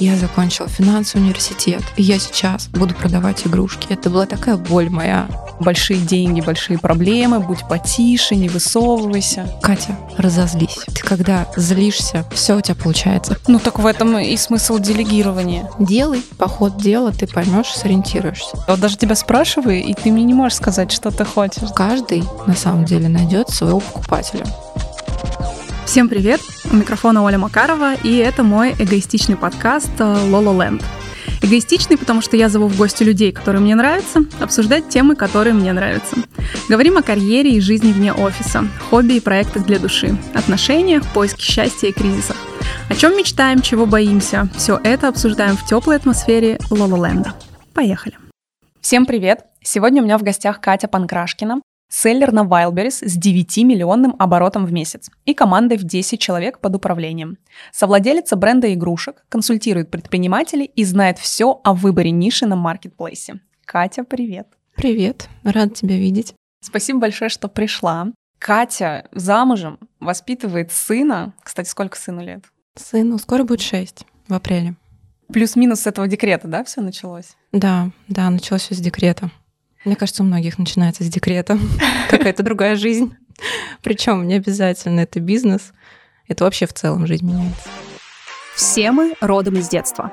Я закончила финансовый университет, и я сейчас буду продавать игрушки. Это была такая боль моя. Большие деньги, большие проблемы, будь потише, не высовывайся. Катя, разозлись. Ты когда злишься, все у тебя получается. Ну так в этом и смысл делегирования. Делай, по ходу дела ты поймешь, сориентируешься. Вот даже тебя спрашиваю, и ты мне не можешь сказать, что ты хочешь. Каждый на самом деле найдет своего покупателя. Всем привет! У микрофона Оля Макарова, и это мой эгоистичный подкаст «Лоло Ленд». Эгоистичный, потому что я зову в гости людей, которые мне нравятся, обсуждать темы, которые мне нравятся. Говорим о карьере и жизни вне офиса, хобби и проектах для души, отношениях, поиске счастья и кризисах. О чем мечтаем, чего боимся, все это обсуждаем в теплой атмосфере Лололенда. Поехали! Всем привет! Сегодня у меня в гостях Катя Панкрашкина, Селлер на Wildberries с 9-миллионным оборотом в месяц и командой в 10 человек под управлением. Совладелица бренда игрушек, консультирует предпринимателей и знает все о выборе ниши на маркетплейсе. Катя, привет. Привет, рад тебя видеть. Спасибо большое, что пришла. Катя замужем, воспитывает сына. Кстати, сколько сыну лет? Сыну скоро будет 6 в апреле. Плюс-минус с этого декрета, да, все началось? Да, да, началось все с декрета. Мне кажется, у многих начинается с декрета. Какая-то другая жизнь. Причем не обязательно это бизнес. Это вообще в целом жизнь меняется. Все мы родом из детства.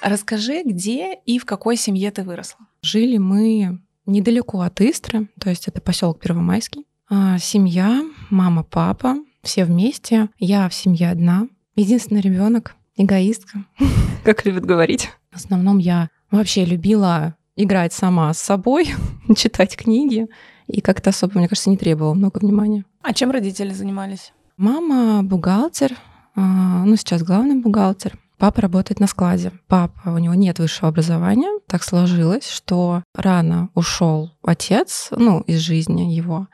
Расскажи, где и в какой семье ты выросла? Жили мы недалеко от Истры, то есть это поселок Первомайский. А семья, мама, папа, все вместе. Я в семье одна. Единственный ребенок, эгоистка, как любят говорить. В основном я вообще любила играть сама с собой, читать книги, и как-то особо, мне кажется, не требовала много внимания. А чем родители занимались? Мама бухгалтер, а, ну сейчас главный бухгалтер. Папа работает на складе. Папа, у него нет высшего образования. Так сложилось, что рано ушел отец, ну, из жизни его.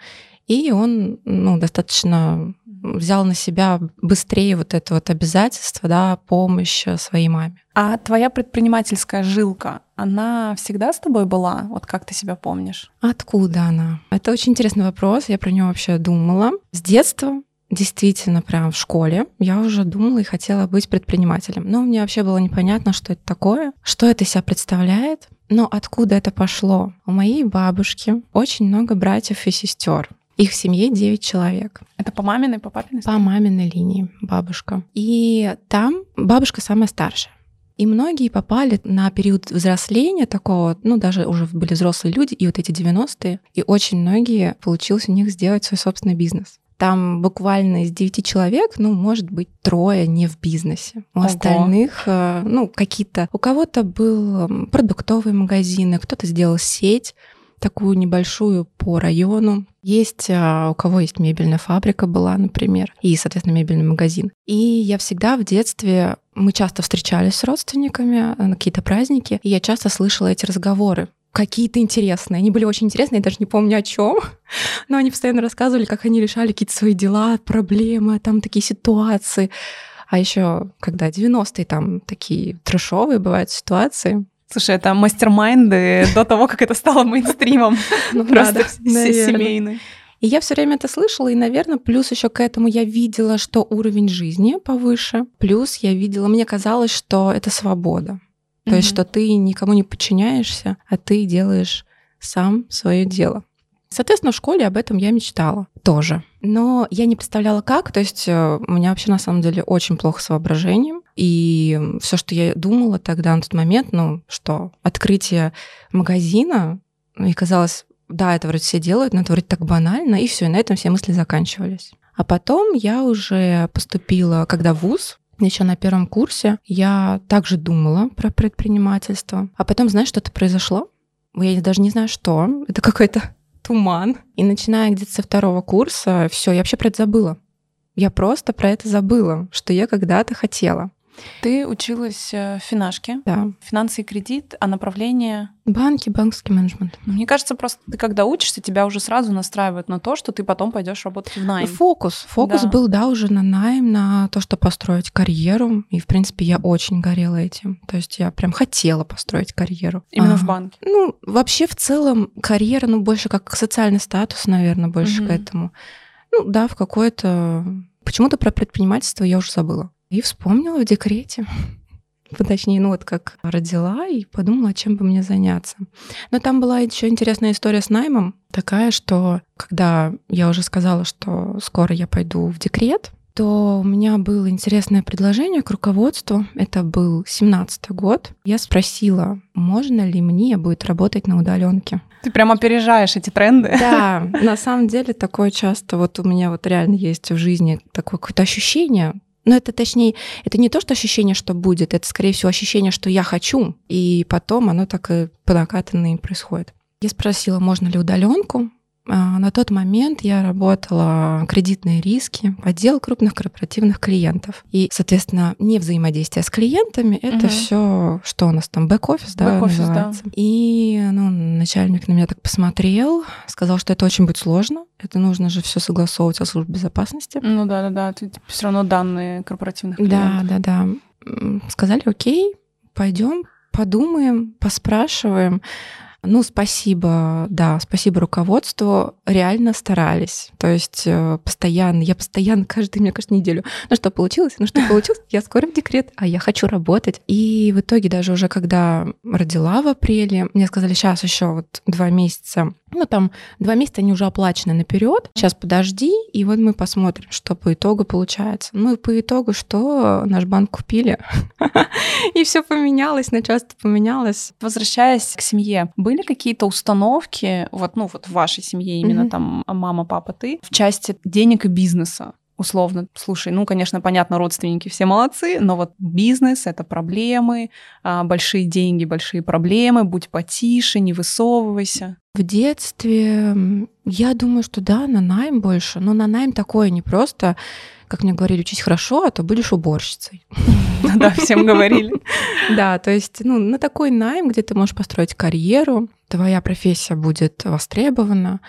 И он, ну, достаточно взял на себя быстрее вот это вот обязательство, да, помощь своей маме. А твоя предпринимательская жилка, она всегда с тобой была? Вот как ты себя помнишь? Откуда она? Это очень интересный вопрос. Я про нее вообще думала. С детства действительно прям в школе я уже думала и хотела быть предпринимателем. Но мне вообще было непонятно, что это такое, что это себя представляет. Но откуда это пошло? У моей бабушки очень много братьев и сестер. Их в семье 9 человек. Это по маминой, по папиной? По маминой линии бабушка. И там бабушка самая старшая. И многие попали на период взросления такого, ну, даже уже были взрослые люди, и вот эти 90-е, и очень многие получилось у них сделать свой собственный бизнес. Там буквально из девяти человек, ну, может быть, трое не в бизнесе. У Ого. остальных, э, ну, какие-то... У кого-то был продуктовый магазин, кто-то сделал сеть, такую небольшую по району. Есть а, у кого есть мебельная фабрика была, например, и, соответственно, мебельный магазин. И я всегда в детстве, мы часто встречались с родственниками на какие-то праздники, и я часто слышала эти разговоры какие-то интересные. Они были очень интересные, я даже не помню о чем, но они постоянно рассказывали, как они решали какие-то свои дела, проблемы, там такие ситуации. А еще, когда 90-е, там такие трешовые бывают ситуации, Слушай, это мастер-майнды до того, как это стало мейнстримом. Ну, Просто семейные. И я все время это слышала, и, наверное, плюс еще к этому я видела, что уровень жизни повыше, плюс я видела, мне казалось, что это свобода. То mm-hmm. есть, что ты никому не подчиняешься, а ты делаешь сам свое дело. Соответственно, в школе об этом я мечтала тоже. Но я не представляла как. То есть э, у меня вообще на самом деле очень плохо с воображением. И все, что я думала тогда на тот момент, ну, что открытие магазина, и казалось, да, это вроде все делают, но это вроде так банально, и все, и на этом все мысли заканчивались. А потом я уже поступила, когда в ВУЗ, еще на первом курсе, я также думала про предпринимательство. А потом, знаешь, что-то произошло? Я даже не знаю, что. Это какой-то туман. И начиная где-то со второго курса, все, я вообще про это забыла. Я просто про это забыла, что я когда-то хотела. Ты училась э, в финашке. Да. Финансы и кредит, а направление? Банки, банковский менеджмент. Мне кажется, просто ты когда учишься, тебя уже сразу настраивают на то, что ты потом пойдешь работать в найм. Фокус. Фокус да. был, да, уже на найм, на то, что построить карьеру. И, в принципе, я очень горела этим. То есть я прям хотела построить карьеру. Именно а, в банке? Ну, вообще, в целом, карьера, ну, больше как социальный статус, наверное, больше угу. к этому. Ну, да, в какое-то... Почему-то про предпринимательство я уже забыла. И вспомнила в декрете. точнее, ну вот как родила и подумала, чем бы мне заняться. Но там была еще интересная история с наймом, такая, что когда я уже сказала, что скоро я пойду в декрет, то у меня было интересное предложение к руководству. Это был 17 год. Я спросила, можно ли мне будет работать на удаленке. Ты прям опережаешь эти тренды. Да, на самом деле такое часто вот у меня вот реально есть в жизни такое какое-то ощущение, но это точнее, это не то, что ощущение, что будет, это скорее всего ощущение, что я хочу, и потом оно так и по накатанной происходит. Я спросила, можно ли удаленку. А, на тот момент я работала кредитные риски, отдел крупных корпоративных клиентов. И, соответственно, не взаимодействие с клиентами, это угу. все, что у нас там, бэк-офис, да, бэк называется. Да. И ну, начальник на меня так посмотрел, сказал, что это очень будет сложно, это нужно же все согласовывать со службой безопасности. Ну да, да, да, это все равно данные корпоративных клиентов. Да, да, да. Сказали, окей, пойдем, подумаем, поспрашиваем. Ну, спасибо, да, спасибо руководству. Реально старались. То есть э, постоянно, я постоянно, каждую, мне кажется, неделю. Ну что получилось? Ну что получилось? Я скоро в декрет, а я хочу работать. И в итоге даже уже когда родила в апреле, мне сказали, сейчас еще вот два месяца ну, там два месяца они уже оплачены наперед. Сейчас подожди, и вот мы посмотрим, что по итогу получается. Ну и по итогу, что наш банк купили. И все поменялось, начальство поменялось. Возвращаясь к семье, были какие-то установки, вот, ну, вот в вашей семье именно там мама, папа, ты, в части денег и бизнеса? условно, слушай, ну, конечно, понятно, родственники все молодцы, но вот бизнес — это проблемы, а, большие деньги, большие проблемы, будь потише, не высовывайся. В детстве я думаю, что да, на найм больше, но на найм такое не просто, как мне говорили, учись хорошо, а то будешь уборщицей. Да, всем говорили. Да, то есть, ну, на такой найм, где ты можешь построить карьеру, твоя профессия будет востребована,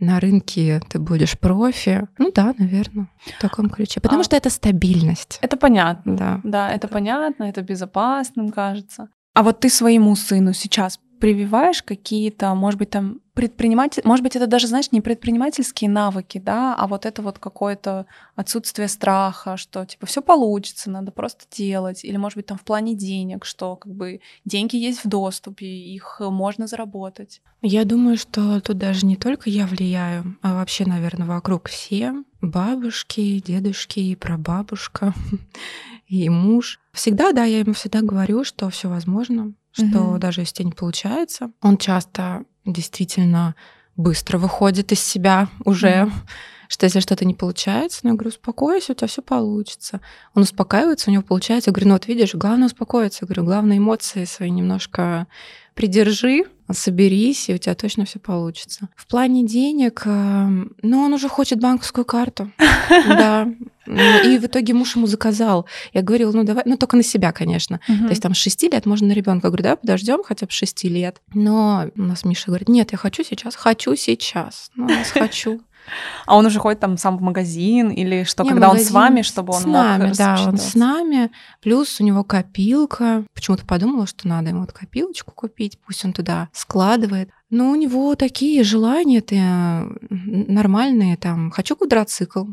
на рынке ты будешь профи. Ну да, наверное, в таком ключе. Потому а, что это стабильность. Это понятно. Да. Да, это понятно, это безопасным кажется. А вот ты своему сыну сейчас прививаешь какие-то, может быть, там предприниматель, может быть, это даже, знаешь, не предпринимательские навыки, да, а вот это вот какое-то отсутствие страха, что типа все получится, надо просто делать, или может быть там в плане денег, что как бы деньги есть в доступе, их можно заработать. Я думаю, что тут даже не только я влияю, а вообще, наверное, вокруг все бабушки, дедушки и прабабушка и муж. Всегда, да, я ему всегда говорю, что все возможно, что угу. даже если не получается, он часто действительно быстро выходит из себя уже, угу. что если что-то не получается, ну, я говорю, успокойся, у тебя все получится. Он успокаивается, у него получается. Я говорю, ну вот видишь, главное успокоиться. Я говорю, главное эмоции свои немножко придержи, соберись, и у тебя точно все получится. В плане денег, эм, ну, он уже хочет банковскую карту. Да. И в итоге муж ему заказал. Я говорила, ну давай, ну только на себя, конечно. То есть там с 6 лет можно на ребенка. Я говорю, да, подождем хотя бы 6 лет. Но у нас Миша говорит, нет, я хочу сейчас, хочу сейчас. Ну, я хочу. А он уже ходит там сам в магазин или что, Не, когда магазин, он с вами, чтобы он с нами, мог да, он с нами. Плюс у него копилка. Почему-то подумала, что надо ему вот копилочку купить, пусть он туда складывает. Но у него такие желания то нормальные, там, хочу квадроцикл.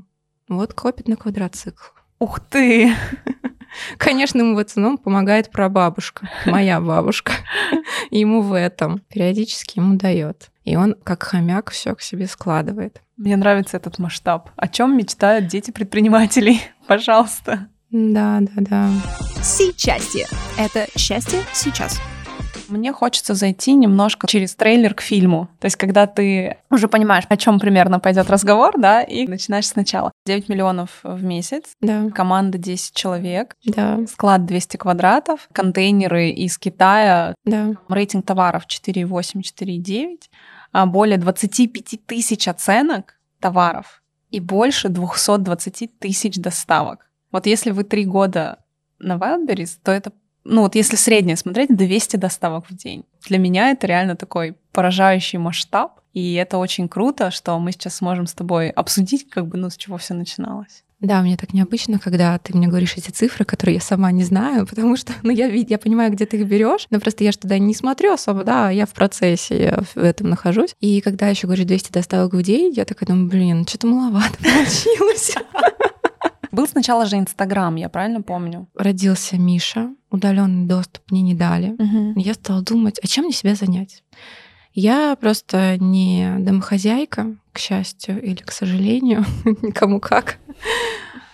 Вот копит на квадроцикл. Ух ты! Конечно, ему в основном помогает прабабушка, моя бабушка. Ему в этом периодически ему дает. И он, как хомяк, все к себе складывает. Мне нравится этот масштаб. О чем мечтают дети предпринимателей? Пожалуйста. Да, да, да. Сейчас. Это счастье сейчас. Мне хочется зайти немножко через трейлер к фильму. То есть, когда ты уже понимаешь, о чем примерно пойдет разговор, да, и начинаешь сначала. 9 миллионов в месяц, да. команда 10 человек, да. склад 200 квадратов, контейнеры из Китая, да. рейтинг товаров 4,8, 4,9, а более 25 тысяч оценок товаров и больше 220 тысяч доставок. Вот если вы три года на Wildberries, то это ну вот если среднее смотреть, 200 доставок в день. Для меня это реально такой поражающий масштаб, и это очень круто, что мы сейчас сможем с тобой обсудить, как бы, ну, с чего все начиналось. Да, мне так необычно, когда ты мне говоришь эти цифры, которые я сама не знаю, потому что, ну, я, я понимаю, где ты их берешь, но просто я же туда не смотрю особо, да, я в процессе, я в этом нахожусь. И когда еще говоришь 200 доставок в день, я такая думаю, блин, что-то маловато получилось. Был сначала же Инстаграм, я правильно помню? Родился Миша, удаленный доступ мне не дали. Я стала думать, а чем мне себя занять? Я просто не домохозяйка, к счастью или к сожалению, никому как.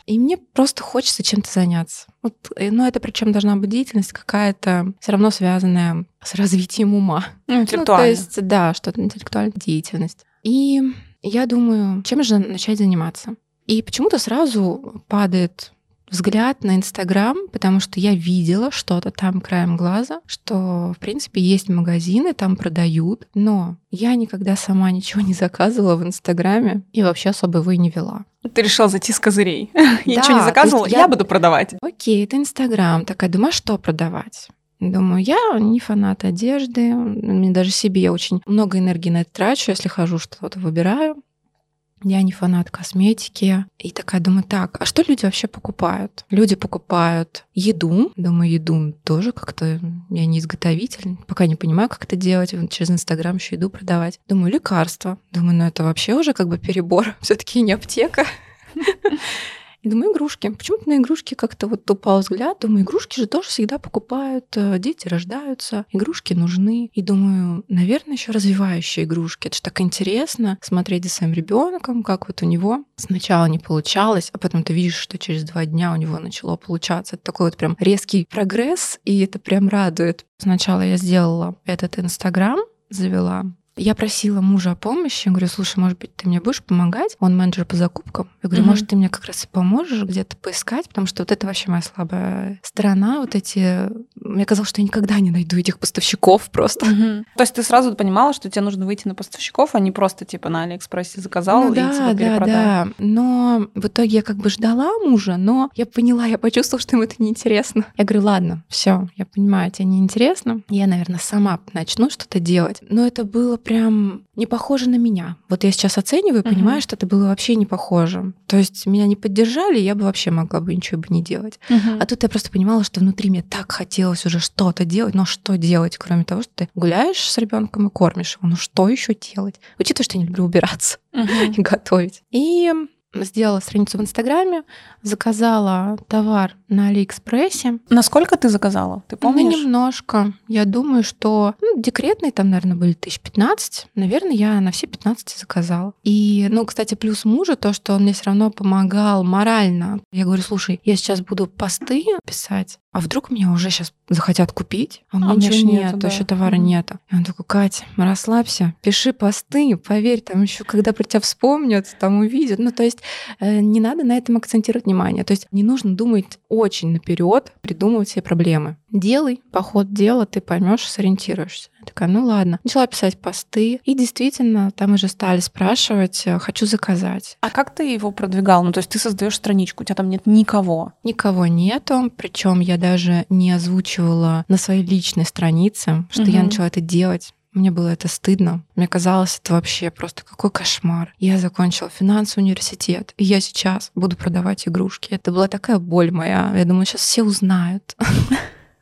И мне просто хочется чем-то заняться. Вот, э, но это причем должна быть деятельность какая-то все равно связанная с развитием ума. Ну, Ну, интеллектуально. то есть, да, что-то интеллектуальная деятельность. И я думаю, чем же начать заниматься? И почему-то сразу падает взгляд на Инстаграм, потому что я видела что-то там краем глаза, что, в принципе, есть магазины, там продают, но я никогда сама ничего не заказывала в Инстаграме и вообще особо его и не вела. Ты решила зайти с козырей. Я Да, ничего не заказывала, я... я- буду продавать. Окей, это Инстаграм. Такая, думаю, а что продавать? Думаю, я не фанат одежды, мне даже себе я очень много энергии на это трачу, если хожу, что-то выбираю. Я не фанат косметики. И такая думаю, так, а что люди вообще покупают? Люди покупают еду. Думаю, еду тоже как-то... Я не изготовитель, пока не понимаю, как это делать. Через Инстаграм еще еду продавать. Думаю, лекарства. Думаю, ну это вообще уже как бы перебор. все таки не аптека. Думаю, игрушки. Почему-то на игрушки как-то вот упал взгляд. Думаю, игрушки же тоже всегда покупают. э, Дети рождаются, игрушки нужны. И думаю, наверное, еще развивающие игрушки. Это же так интересно смотреть за своим ребенком, как вот у него сначала не получалось, а потом ты видишь, что через два дня у него начало получаться. Это такой вот прям резкий прогресс, и это прям радует. Сначала я сделала этот Инстаграм, завела. Я просила мужа о помощи. Я говорю, слушай, может быть, ты мне будешь помогать? Он менеджер по закупкам. Я говорю, может, ты мне как раз и поможешь где-то поискать, потому что вот это вообще моя слабая сторона. Вот эти... Мне казалось, что я никогда не найду этих поставщиков просто. То есть ты сразу понимала, что тебе нужно выйти на поставщиков, а не просто типа на Алиэкспрессе заказал Ну и да, типа да, перепродай. да. Но в итоге я как бы ждала мужа, но я поняла, я почувствовала, что ему это неинтересно. Я говорю, ладно, все, я понимаю, тебе неинтересно. Я, наверное, сама начну что-то делать. Но это было прям не похоже на меня. Вот я сейчас оцениваю и понимаю, что это было вообще не похоже. То есть меня не поддержали, я бы вообще могла бы ничего бы не делать. Мгм. А тут я просто понимала, что внутри мне так хотелось уже что-то делать, но что делать, кроме того, что ты гуляешь с ребенком и кормишь его, ну что еще делать? Учитывая, что я не люблю убираться Мгм. и готовить. И сделала страницу в Инстаграме, заказала товар на Алиэкспрессе. Насколько ты заказала? Ты Ну, помнишь? немножко. Я думаю, что ну, декретные там, наверное, были тысяч пятнадцать. Наверное, я на все 15 заказала. И, ну, кстати, плюс мужа то, что он мне все равно помогал морально. Я говорю, слушай, я сейчас буду посты писать, а вдруг меня уже сейчас захотят купить, а у меня А меня ничего нет, нету, да. еще товара Мгм. нету. И он такой, Катя, расслабься, пиши посты, поверь, там еще когда про тебя вспомнят, там увидят. Ну, то есть э, не надо на этом акцентировать внимание. То есть не нужно думать очень наперед, придумывать себе проблемы. Делай, по ходу дела ты поймешь, сориентируешься. Я такая, ну ладно. Начала писать посты. И действительно, там уже стали спрашивать, э, хочу заказать. А как ты его продвигал? Ну, то есть ты создаешь страничку, у тебя там нет никого. Никого нету, причем я даже не озвучивала на своей личной странице, что я Мгм. начала это делать. Мне было это стыдно. Мне казалось, это вообще просто какой кошмар. Я закончила финансовый университет, и я сейчас буду продавать игрушки. Это была такая боль моя. Я думаю, сейчас все узнают.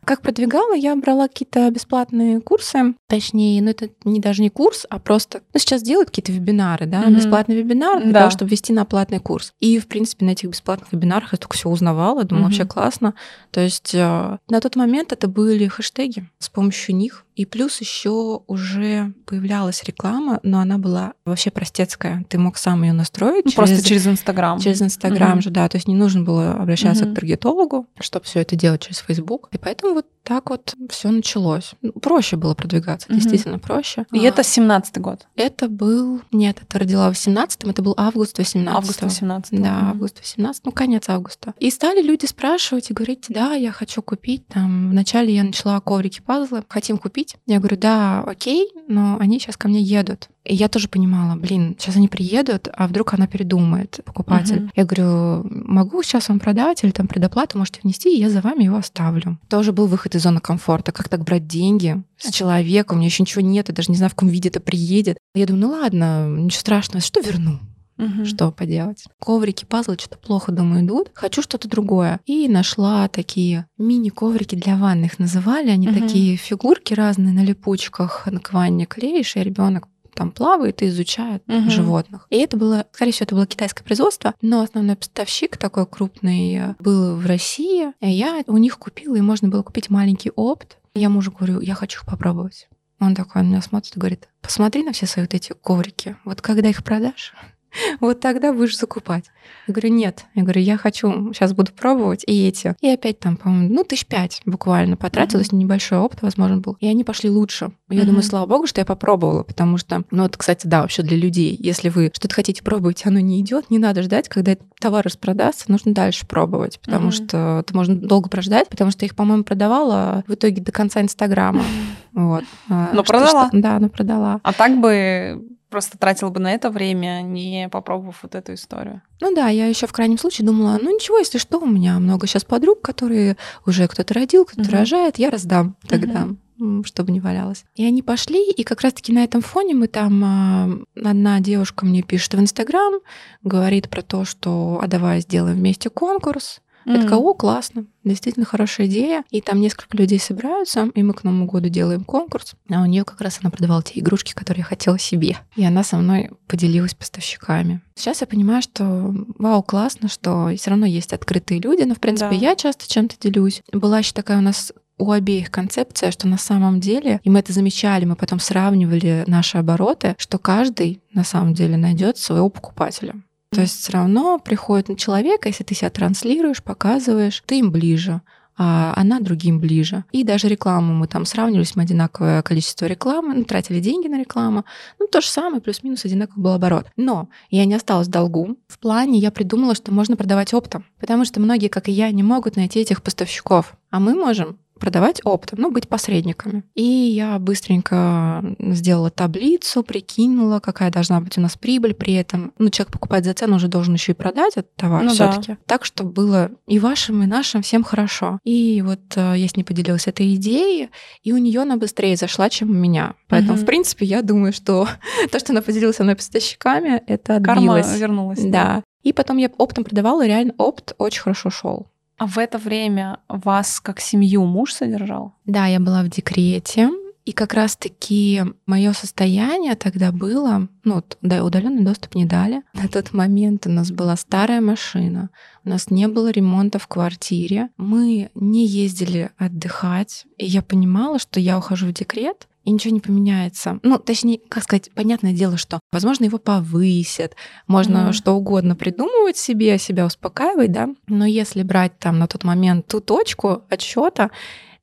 Как продвигала, я брала какие-то бесплатные курсы, точнее, ну это не даже не курс, а просто, ну сейчас делают какие-то вебинары, да, Мгм. бесплатный вебинар для Да. того, чтобы ввести на платный курс. И, в принципе, на этих бесплатных вебинарах я только все узнавала, думаю, Мгм. вообще классно. То есть э, на тот момент это были хэштеги, с помощью них. И плюс еще уже появлялась реклама, но она была вообще простецкая. Ты мог сам ее настроить Ну, просто через Инстаграм. Через Инстаграм Мгм. же, да. То есть не нужно было обращаться Мгм. к таргетологу, чтобы все это делать через Facebook. И поэтому вот так вот все началось. Ну, Проще было продвигаться, Мгм. действительно проще. И А, это 17-й год. это был... Нет, это родила в 18-м, это был август 18 Август 18 Да, август 18 ну, конец августа. И стали люди спрашивать и говорить, да, я хочу купить. Там, вначале я начала коврики пазлы, хотим купить. Я говорю, да, окей, но они сейчас ко мне едут. И я тоже понимала, блин, сейчас они приедут, а вдруг она передумает, покупатель. Мгм. Я говорю, могу сейчас вам продать или там предоплату можете внести, и я за вами его оставлю. Тоже был выход из зоны комфорта. Как так брать деньги с человека? У меня еще ничего нет, я даже не знаю, в каком виде это приедет. Я думаю, ну ладно, ничего страшного, что верну. Мгм. Что поделать? Коврики, пазлы что-то плохо, думаю, идут. Хочу что-то другое. И нашла такие мини-коврики для ванны, их называли. Они Мгм. такие фигурки разные на липучках, на к ванне клеишь, и ребенок там плавает и изучает Мгм. животных. И это было, скорее всего, это было китайское производство, но основной поставщик такой крупный э, был в России. И я у них купила, и можно было купить маленький опт. Я мужу говорю, я хочу их попробовать. Он такой на меня смотрит и говорит, посмотри на все свои вот эти коврики. Вот когда их продашь, вот тогда будешь закупать. Я говорю, нет. Я говорю, я хочу, сейчас буду пробовать и эти. И опять там, по-моему, ну, тысяч пять буквально потратилась, небольшой опыт, возможно, был. И они пошли лучше. Я Мгм. думаю, слава богу, что я попробовала, потому что, ну, вот, кстати, да, вообще для людей, если вы что-то хотите пробовать, оно не идет, не надо ждать, когда этот товар распродастся, нужно дальше пробовать, потому Мгм. что это можно долго прождать, потому что их, по-моему, продавала в итоге до конца Инстаграма. Вот. А, Но что- продала? что- Да, но продала. А так бы просто тратила бы на это время, не попробовав вот эту историю. Ну да, я еще в крайнем случае думала, ну ничего, если что, у меня много сейчас подруг, которые уже кто-то родил, кто-то Мгм. рожает, я раздам тогда. м, чтобы не валялось. И они пошли, и как раз-таки на этом фоне мы там... а, Одна девушка мне пишет в Инстаграм, говорит про то, что «а давай сделаем вместе конкурс». Я такая, о, классно, действительно хорошая идея. И там несколько людей собираются, и мы к Новому году делаем конкурс. А у нее как раз она продавала те игрушки, которые я хотела себе. И она со мной поделилась поставщиками. Сейчас я понимаю, что вау, классно, что все равно есть открытые люди, но в принципе Да. я часто чем-то делюсь. Была еще такая у нас у обеих концепция, что на самом деле, и мы это замечали, мы потом сравнивали наши обороты, что каждый на самом деле найдет своего покупателя. То есть все равно приходит на человека, если ты себя транслируешь, показываешь, ты им ближе, а она другим ближе. И даже рекламу мы там сравнивались, мы одинаковое количество рекламы, ну, тратили деньги на рекламу. Ну, то же самое, плюс-минус одинаковый был оборот. Но я не осталась в долгу. В плане я придумала, что можно продавать оптом, потому что многие, как и я, не могут найти этих поставщиков. А мы можем продавать оптом, ну, быть посредниками. И я быстренько сделала таблицу, прикинула, какая должна быть у нас прибыль при этом. Ну, человек покупает за цену, уже должен еще и продать этот товар Ну все да. таки Так, чтобы было и вашим, и нашим всем хорошо. И вот э, я с ней поделилась этой идеей, и у нее она быстрее зашла, чем у меня. Поэтому, Мгм. в принципе, я думаю, что то, что она поделилась со мной поставщиками, это Карма отбилось. вернулась. Да. И потом я оптом продавала, и реально опт очень хорошо шел. А в это время вас как семью муж содержал? Да, я была в декрете. И как раз-таки мое состояние тогда было, ну, да, удаленный доступ не дали. На тот момент у нас была старая машина, у нас не было ремонта в квартире, мы не ездили отдыхать, и я понимала, что я ухожу в декрет, и ничего не поменяется. Ну, точнее, как сказать, понятное дело, что, возможно, его повысят, можно Мгм. что угодно придумывать себе, себя успокаивать, да. Но если брать там на тот момент ту точку отсчета,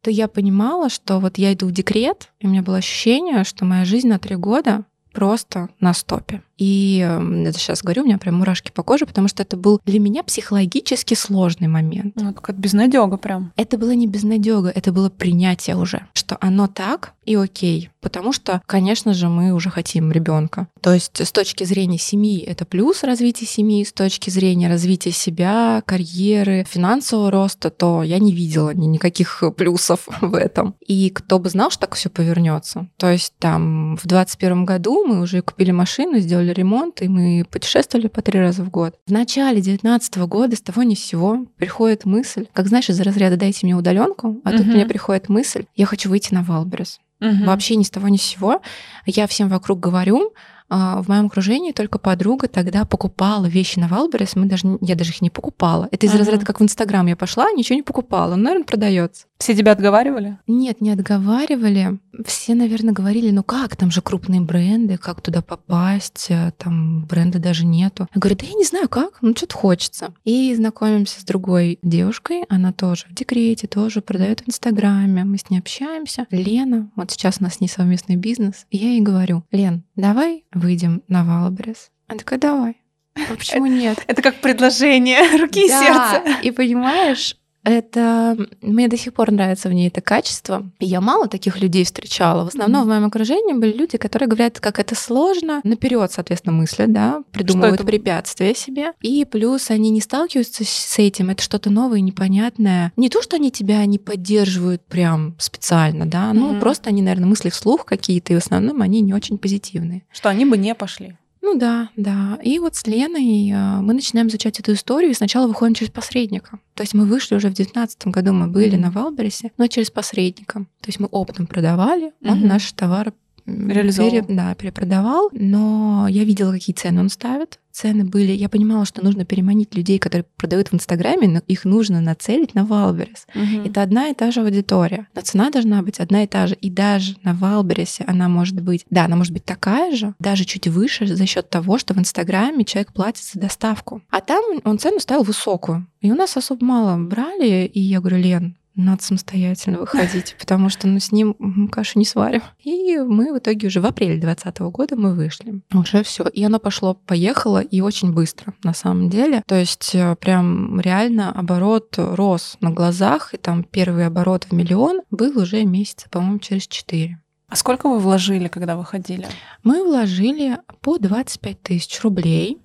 то я понимала, что вот я иду в декрет, и у меня было ощущение, что моя жизнь на три года просто на стопе. И это сейчас говорю, у меня прям мурашки по коже, потому что это был для меня психологически сложный момент. Ну, какая-то безнадега прям. Это было не безнадега, это было принятие уже, что оно так и окей. Потому что, конечно же, мы уже хотим ребенка. То есть с точки зрения семьи это плюс развитие семьи, с точки зрения развития себя, карьеры, финансового роста, то я не видела ни никаких плюсов в этом. И кто бы знал, что так все повернется. То есть там в 21 году мы уже купили машину, сделали ремонт, и мы путешествовали по три раза в год. В начале 19 года с того ни с сего приходит мысль, как знаешь, из разряда «дайте мне удаленку», а тут Мгм. мне приходит мысль «я хочу выйти на Wildberries». Мгм. Вообще ни с того ни с сего. Я всем вокруг говорю, а, в моем окружении только подруга тогда покупала вещи на Wildberries, мы даже, я даже их не покупала. Это из Ага. разряда, как в Инстаграм я пошла, ничего не покупала, он, наверное, продается. Все тебя отговаривали? Нет, не отговаривали. Все, наверное, говорили, ну как, там же крупные бренды, как туда попасть, э, там бренда даже нету. Я говорю, да я не знаю как, ну что-то хочется. И знакомимся с другой девушкой, она тоже в декрете, тоже продает в Инстаграме, мы с ней общаемся. Лена, вот сейчас у нас с ней совместный бизнес, и я ей говорю, Лен, давай выйдем на Wildberries. Она такая, давай. А почему нет? Это как предложение руки и Да, сердца. И понимаешь, это мне до сих пор нравится в ней это качество. Я мало таких людей встречала. В основном Мгм. в моем окружении были люди, которые говорят, как это сложно, наперед, соответственно, мыслят, да, придумывают это? препятствия себе. И плюс они не сталкиваются с- этим, это что-то новое, непонятное. Не то, что они тебя не поддерживают прям специально, да, ну Мгм. просто они, наверное, мысли вслух какие-то, и в основном они не очень позитивные. Что они бы не пошли. Ну да, да. И вот с Леной э, мы начинаем изучать эту историю, и сначала выходим через посредника. То есть мы вышли уже в 2019 году, мы были Мгм. на Валбересе, но через посредника. То есть мы оптом продавали, он Мгм. наши товары Реализовал. пере- да, перепродавал, но я видела, какие цены он ставит. Цены были, я понимала, что нужно переманить людей, которые продают в Инстаграме, но их нужно нацелить на Wildberries. Мгм. Это одна и та же аудитория. Но цена должна быть одна и та же. И даже на Wildberries е она может быть, да, она может быть такая же, даже чуть выше за счет того, что в Инстаграме человек платит за доставку. А там он цену ставил высокую. И у нас особо мало брали. И я говорю, Лен, надо самостоятельно выходить, потому что ну, с ним м, кашу не сварим. И мы в итоге уже в апреле 2020 года мы вышли. Уже все. И оно пошло-поехало, и очень быстро, на самом деле. То есть э, прям реально оборот рос на глазах, и там первый оборот в миллион был уже месяца, по-моему, через 4. А сколько вы вложили, когда выходили? Мы вложили по 25 тысяч рублей.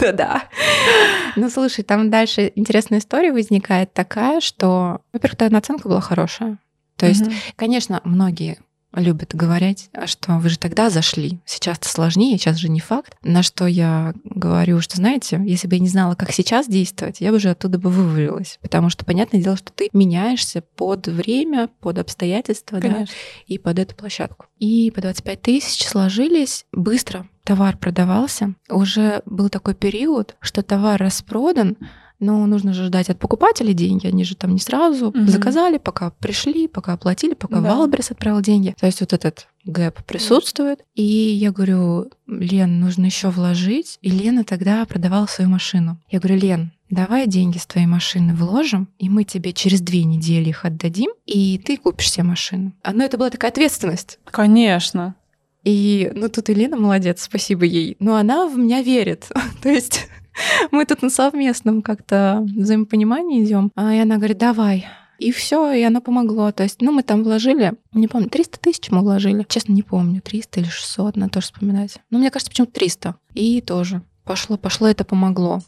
Да-да. Ну, слушай, там дальше интересная история возникает такая, что, во-первых, тогда наценка была хорошая. То есть, конечно, многие любят говорить, что вы же тогда зашли. Сейчас-то сложнее, сейчас же не факт. На что я говорю, что, знаете, если бы я не знала, как сейчас действовать, я бы уже оттуда бы вывалилась. Потому что, понятное дело, что ты меняешься под время, под обстоятельства, да, Конечно. и под эту площадку. И по 25 тысяч сложились быстро. Товар продавался. Уже был такой период, что товар распродан, но нужно же ждать от покупателей деньги. Они же там не сразу Мгм. заказали, пока пришли, пока оплатили, пока Да. Wildberries отправил деньги. То есть вот этот gap присутствует. И я говорю, Лен, нужно еще вложить. И Лена тогда продавала свою машину. Я говорю, Лен, давай деньги с твоей машины вложим, и мы тебе через две недели их отдадим, и ты купишь себе машину. Ну, это была такая ответственность. Конечно. И, ну, тут Елена молодец, спасибо ей. Но она в меня верит. То есть мы тут на совместном как-то взаимопонимании идем. А и она говорит, давай. И все, и оно помогло. То есть, ну, мы там вложили, не помню, 300 тысяч мы вложили. Честно, не помню, 300 или 600, надо тоже вспоминать. Ну, мне кажется, почему-то 300. И тоже пошло, пошло, это помогло.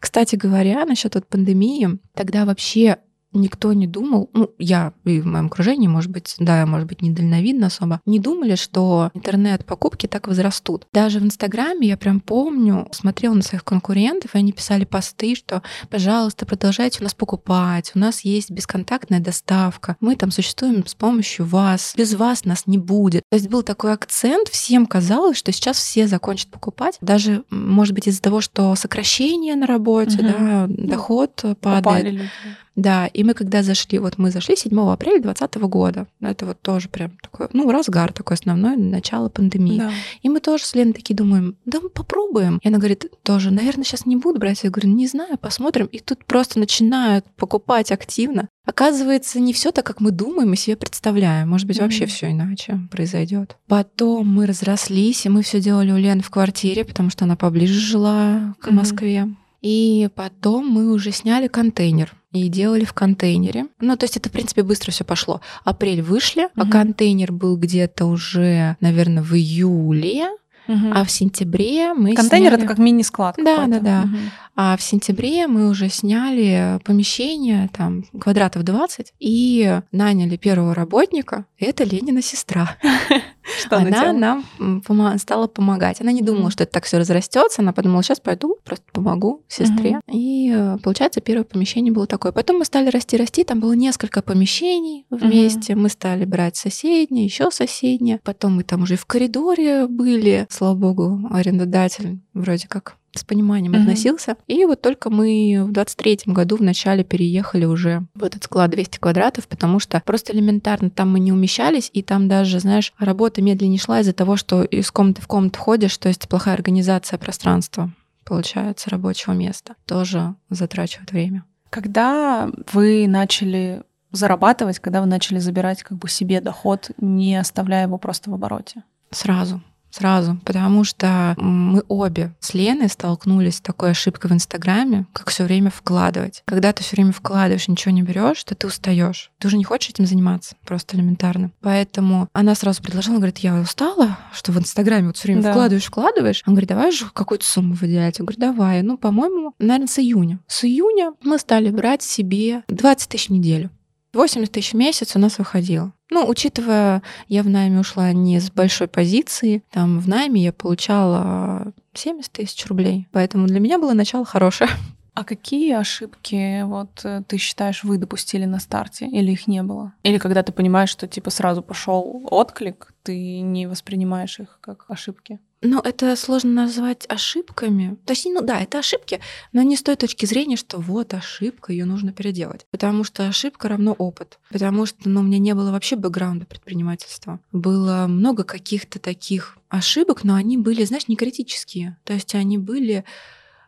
Кстати говоря, насчет вот пандемии, тогда вообще никто не думал, ну, я и в моем окружении, может быть, да, может быть, недальновидно особо, не думали, что интернет-покупки так возрастут. Даже в Инстаграме я прям помню, смотрела на своих конкурентов, и они писали посты, что, пожалуйста, продолжайте у нас покупать, у нас есть бесконтактная доставка, мы там существуем с помощью вас, без вас нас не будет. То есть был такой акцент, всем казалось, что сейчас все закончат покупать, даже, может быть, из-за того, что сокращение на работе, Мгм. да, доход падает. Попали люди. Да, и мы когда зашли, вот мы зашли 7 апреля 2020 года, это вот тоже прям такой, ну, разгар такой основной, начало пандемии. Да. И мы тоже с Леной такие думаем, да мы попробуем. И она говорит, тоже, наверное, сейчас не буду брать. Я говорю, не знаю, посмотрим. И тут просто начинают покупать активно. Оказывается, не все так, как мы думаем и себе представляем. Может быть, вообще Мгм. все иначе произойдет. Потом мы разрослись, и мы все делали у Лены в квартире, потому что она поближе жила к. Москве. И потом мы уже сняли контейнер и делали в контейнере. Ну, то есть это, в принципе, быстро все пошло. Апрель вышли, а Мгм. контейнер был где-то уже, наверное, в июле, Мгм. а в сентябре мы Контейнер сняли... это как мини-склад. Да, да, да. Мгм. А в сентябре мы уже сняли помещение, там, квадратов 20, и наняли первого работника. Это Ленина сестра. Что она нам м, пома- стала помогать. Она не думала, что это так все разрастется. Она подумала, сейчас пойду, просто помогу сестре. Мгм. И э, получается, первое помещение было такое. Потом мы стали расти, расти. Там было несколько помещений вместе. Мы стали брать соседние, еще соседние. Потом мы там уже и в коридоре были. Слава богу, арендодатель вроде как с пониманием Мгм. относился. И вот только мы в 23 году в начале переехали уже в этот склад 200 квадратов, потому что просто элементарно там мы не умещались, и там даже, знаешь, работа медленнее шла из-за того, что из комнаты в комнату ходишь, то есть плохая организация пространства получается рабочего места. Тоже затрачивает время. Когда вы начали зарабатывать, когда вы начали забирать как бы себе доход, не оставляя его просто в обороте? Сразу. Сразу, потому что мы обе с Леной столкнулись с такой ошибкой в Инстаграме, как все время вкладывать. Когда ты все время вкладываешь, ничего не берешь, то ты устаешь. Ты уже не хочешь этим заниматься, просто элементарно. Поэтому она сразу предложила, говорит, я устала, что в Инстаграме вот все время Да. вкладываешь, вкладываешь. Он говорит, давай же какую-то сумму выделять. Я говорю, давай. Ну, по-моему, наверное, с июня. С июня мы стали брать себе 20 тысяч в неделю. 80 тысяч в месяц у нас выходило. Ну, учитывая, я в найме ушла не с большой позиции, там в найме я получала 70 тысяч рублей, поэтому для меня было начало хорошее. А какие ошибки вот э, ты считаешь вы допустили на старте или их не было? Или когда ты понимаешь, что типа сразу пошел отклик, ты не воспринимаешь их как ошибки? Ну, это сложно назвать ошибками. То есть, ну да, это ошибки, но не с той точки зрения, что вот ошибка, ее нужно переделать. Потому что ошибка равно опыт. Потому что ну, у меня не было вообще бэкграунда предпринимательства. Было много каких-то таких ошибок, но они были, знаешь, не критические. То есть они были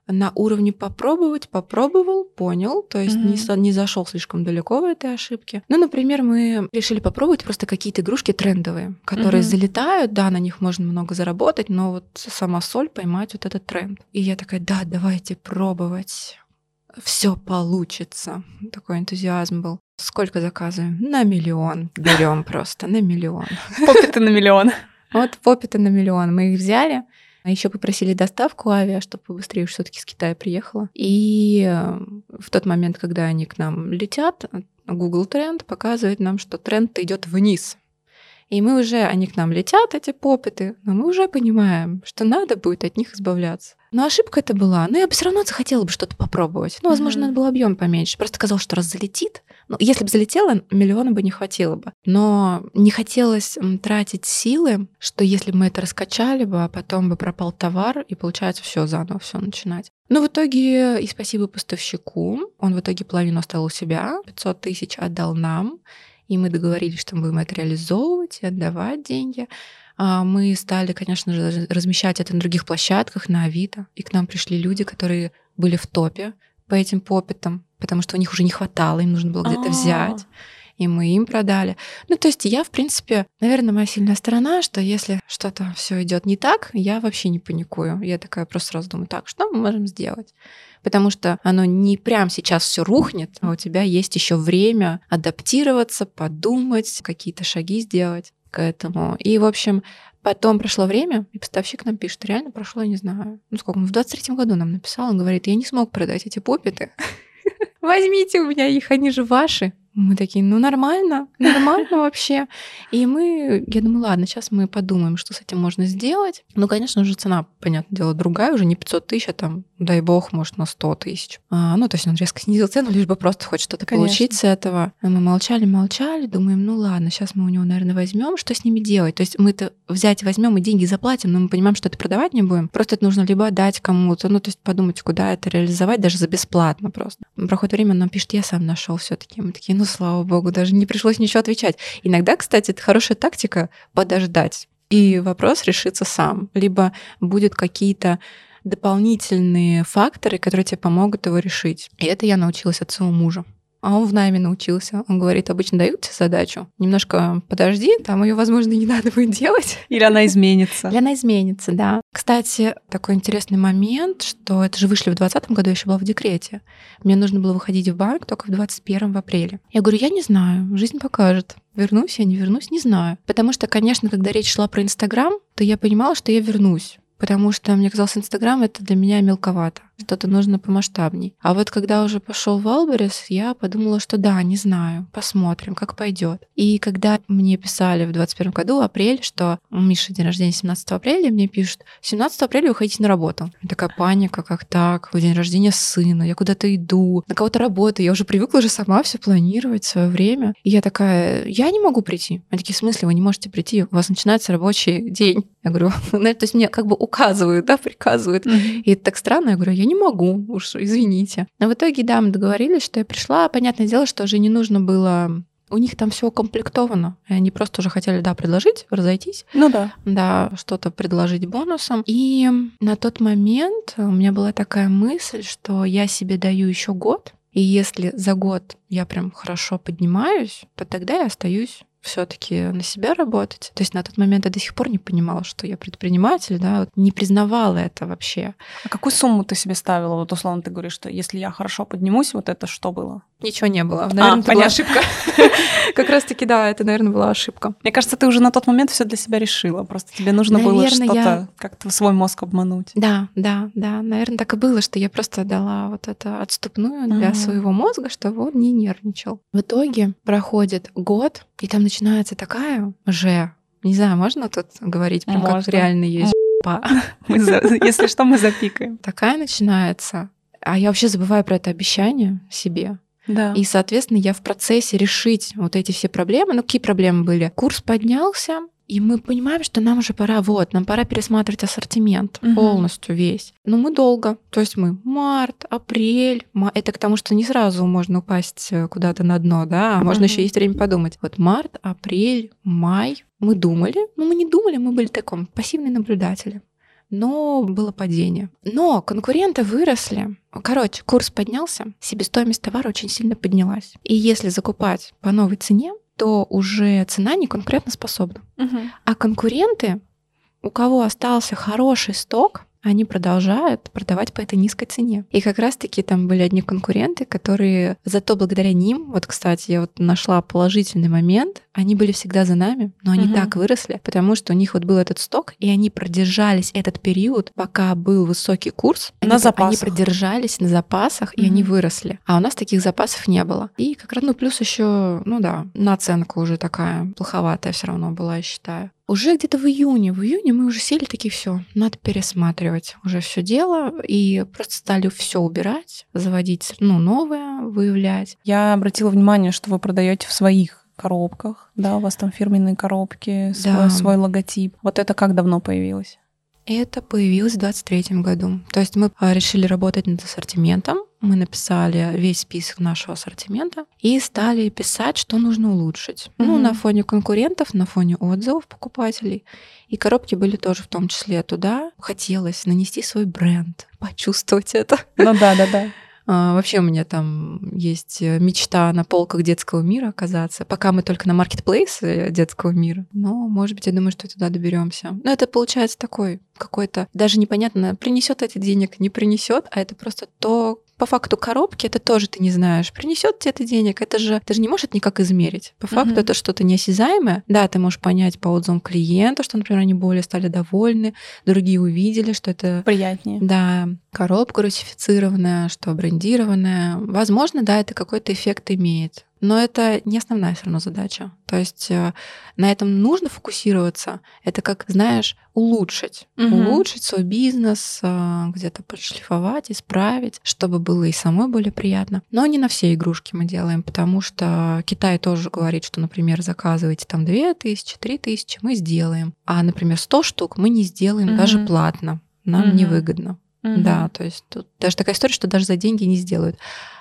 на уровне попробовать, попробовал, понял, то есть mm-hmm. не, не зашел слишком далеко в этой ошибке. Ну, например, мы решили попробовать просто какие-то игрушки трендовые, которые mm-hmm. залетают, да, на них можно много заработать, но вот сама соль поймать вот этот тренд. И я такая, да, давайте пробовать. Все получится. Такой энтузиазм был. Сколько заказываем? На миллион. Берем просто на миллион. Попиты на миллион. Вот попиты на миллион. Мы их взяли, а еще попросили доставку авиа, чтобы побыстрее все-таки с Китая приехала. И э, в тот момент, когда они к нам летят, Google Тренд показывает нам, что тренд идет вниз. И мы уже, они к нам летят, эти попыты, но мы уже понимаем, что надо будет от них избавляться. Но ошибка это была. Но я бы все равно захотела бы что-то попробовать. Ну, возможно, mm-hmm. надо было объем поменьше. Просто казалось, что раз залетит, ну, если бы залетело, миллиона бы не хватило бы. Но не хотелось тратить силы, что если бы мы это раскачали бы, а потом бы пропал товар, и получается все заново, все начинать. Но в итоге, и спасибо поставщику, он в итоге половину оставил у себя, 500 тысяч отдал нам, и мы договорились, что мы будем это реализовывать и отдавать деньги. А, мы стали, конечно же, размещать это на других площадках, на Авито. И к нам пришли люди, которые были в топе по этим попитам, потому что у них уже не хватало, им нужно было где-то взять и мы им продали. Ну, то есть я, в принципе, наверное, моя сильная сторона, что если что-то все идет не так, я вообще не паникую. Я такая просто сразу думаю, так, что мы можем сделать? Потому что оно не прямо сейчас все рухнет, а у тебя есть еще время адаптироваться, подумать, какие-то шаги сделать к этому. И, в общем, потом прошло время, и поставщик нам пишет, реально прошло, я не знаю, ну сколько, в 23-м году нам написал, он говорит, я не смог продать эти попиты, возьмите у меня их, они же ваши. Мы такие, ну нормально, нормально вообще. И мы, я думаю, ладно, сейчас мы подумаем, что с этим можно сделать. Ну, конечно же, цена, понятное дело, другая, уже не 500 тысяч, а там, дай бог, может, на 100 тысяч. А, ну, то есть он резко снизил цену, лишь бы просто хоть что-то получить с этого. А мы молчали, молчали, думаем, ну ладно, сейчас мы у него, наверное, возьмем, что с ними делать? То есть мы-то взять возьмем и деньги заплатим, но мы понимаем, что это продавать не будем. Просто это нужно либо отдать кому-то, ну, то есть подумать, куда это реализовать, даже за бесплатно просто. Проходит время, он нам пишет, я сам нашел все-таки. Мы такие, ну, слава богу, даже не пришлось ничего отвечать. Иногда, кстати, это хорошая тактика подождать, и вопрос решится сам. Либо будет какие-то дополнительные факторы, которые тебе помогут его решить. И это я научилась от своего мужа а он в найме научился. Он говорит, обычно дают тебе задачу, немножко подожди, там ее, возможно, не надо будет делать. Или она изменится. Или она изменится, да. Кстати, такой интересный момент, что это же вышли в 2020 году, я еще была в декрете. Мне нужно было выходить в банк только в 21 в апреле. Я говорю, я не знаю, жизнь покажет. Вернусь я, не вернусь, не знаю. Потому что, конечно, когда речь шла про Инстаграм, то я понимала, что я вернусь потому что мне казалось, Инстаграм это для меня мелковато, что-то нужно помасштабней. А вот когда уже пошел Wildberries, я подумала, что да, не знаю, посмотрим, как пойдет. И когда мне писали в 21 году, апрель, что у Миши день рождения 17 апреля, мне пишут, 17 апреля выходите на работу. И такая паника, как так, день рождения сына, я куда-то иду, на кого-то работаю, я уже привыкла уже сама все планировать, свое время. И я такая, я не могу прийти. Они такие, в смысле, вы не можете прийти, у вас начинается рабочий день. Я говорю, ну, то есть мне как бы указывают, да, приказывают. Mm-hmm. И это так странно. Я говорю, я не могу, уж извините. Но в итоге, да, мы договорились, что я пришла. Понятное дело, что уже не нужно было у них там все укомплектовано. И они просто уже хотели, да, предложить, разойтись. Ну да. Да, что-то предложить бонусом. И на тот момент у меня была такая мысль, что я себе даю еще год. И если за год я прям хорошо поднимаюсь, то тогда я остаюсь все-таки на себя работать. То есть на тот момент я до сих пор не понимала, что я предприниматель, да, вот не признавала это вообще. А какую сумму ты себе ставила? Вот условно ты говоришь, что если я хорошо поднимусь, вот это что было? Ничего не было. Наверное, а, это была ошибка. Как раз-таки, да, это, наверное, была ошибка. Мне кажется, ты уже на тот момент все для себя решила. Просто тебе нужно было что-то как-то свой мозг обмануть. Да, да, да. Наверное, так и было, что я просто дала вот это отступную для своего мозга, чтобы он не нервничал. В итоге проходит год, и там начинается такая же, не знаю, можно тут говорить, прям как реально есть Если что, мы запикаем. Такая начинается А я вообще забываю про это обещание себе. Да. И, соответственно, я в процессе решить вот эти все проблемы. Ну, какие проблемы были? Курс поднялся, и мы понимаем, что нам уже пора, вот, нам пора пересматривать ассортимент Мгм. полностью весь. Но мы долго. То есть мы март, апрель. ма- Это к тому, что не сразу можно упасть э, куда-то на дно, да, а можно Мгм. еще есть время подумать. Вот март, апрель, май. Мы думали, ну мы не думали, мы были таком пассивные наблюдатели. Но было падение. Но конкуренты выросли. Короче, курс поднялся, себестоимость товара очень сильно поднялась. И если закупать по новой цене, то уже цена не конкурентоспособна. Мгм. А конкуренты, у кого остался хороший сток, они продолжают продавать по этой низкой цене. И как раз-таки там были одни конкуренты, которые зато благодаря ним, вот, кстати, я вот нашла положительный момент, они были всегда за нами, но они Мгм. так выросли, потому что у них вот был этот сток, и они продержались этот период, пока был высокий курс. На они, Они запасах. продержались на запасах, и они выросли. А у нас таких запасов не было. И как раз, ну, плюс еще, ну да, наценка уже такая плоховатая все равно была, я считаю. Уже где-то в июне, в июне мы уже сели такие, все, надо пересматривать уже все дело, и просто стали все убирать, заводить, ну, новое, выявлять. Я обратила внимание, что вы продаете в своих коробках, да, у вас там фирменные коробки, свой, Да. свой логотип. Вот это как давно появилось? Это появилось в 23 году. То есть мы а, решили работать над ассортиментом, мы написали весь список нашего ассортимента и стали писать, что нужно улучшить. Ну, Мгм. на фоне конкурентов, на фоне отзывов покупателей. И коробки были тоже в том числе туда. Хотелось нанести свой бренд, почувствовать это. Ну да, да, да. А, Вообще у меня там есть э, мечта на полках детского мира оказаться. Пока мы только на маркетплейсе детского мира. Но, может быть, я думаю, что туда доберемся. Но это получается такой какой-то даже непонятно, принесет эти денег, не принесет, а это просто то, по факту коробки это тоже ты не знаешь, принесет тебе это денег, это же ты же не можешь это никак измерить. По факту Мгм. это что-то неосязаемое. Да, ты можешь понять по отзывам клиента, что, например, они более стали довольны, другие увидели, что это Приятнее. да, коробка русифицированная, что брендированная. Возможно, да, это какой-то эффект имеет. Но это не основная все равно задача. То есть э, на этом нужно фокусироваться. Это как, знаешь, улучшить. Мгм. Улучшить свой бизнес, э, где-то подшлифовать, исправить, чтобы было и самой более приятно. Но не на все игрушки мы делаем, потому что Китай тоже говорит, что, например, заказывайте там 2000, 3000, мы сделаем. А, например, 100 штук мы не сделаем даже Мгм. платно. Нам Мгм. невыгодно. Мгм. Да, то есть тут даже такая история, что даже за деньги не сделают.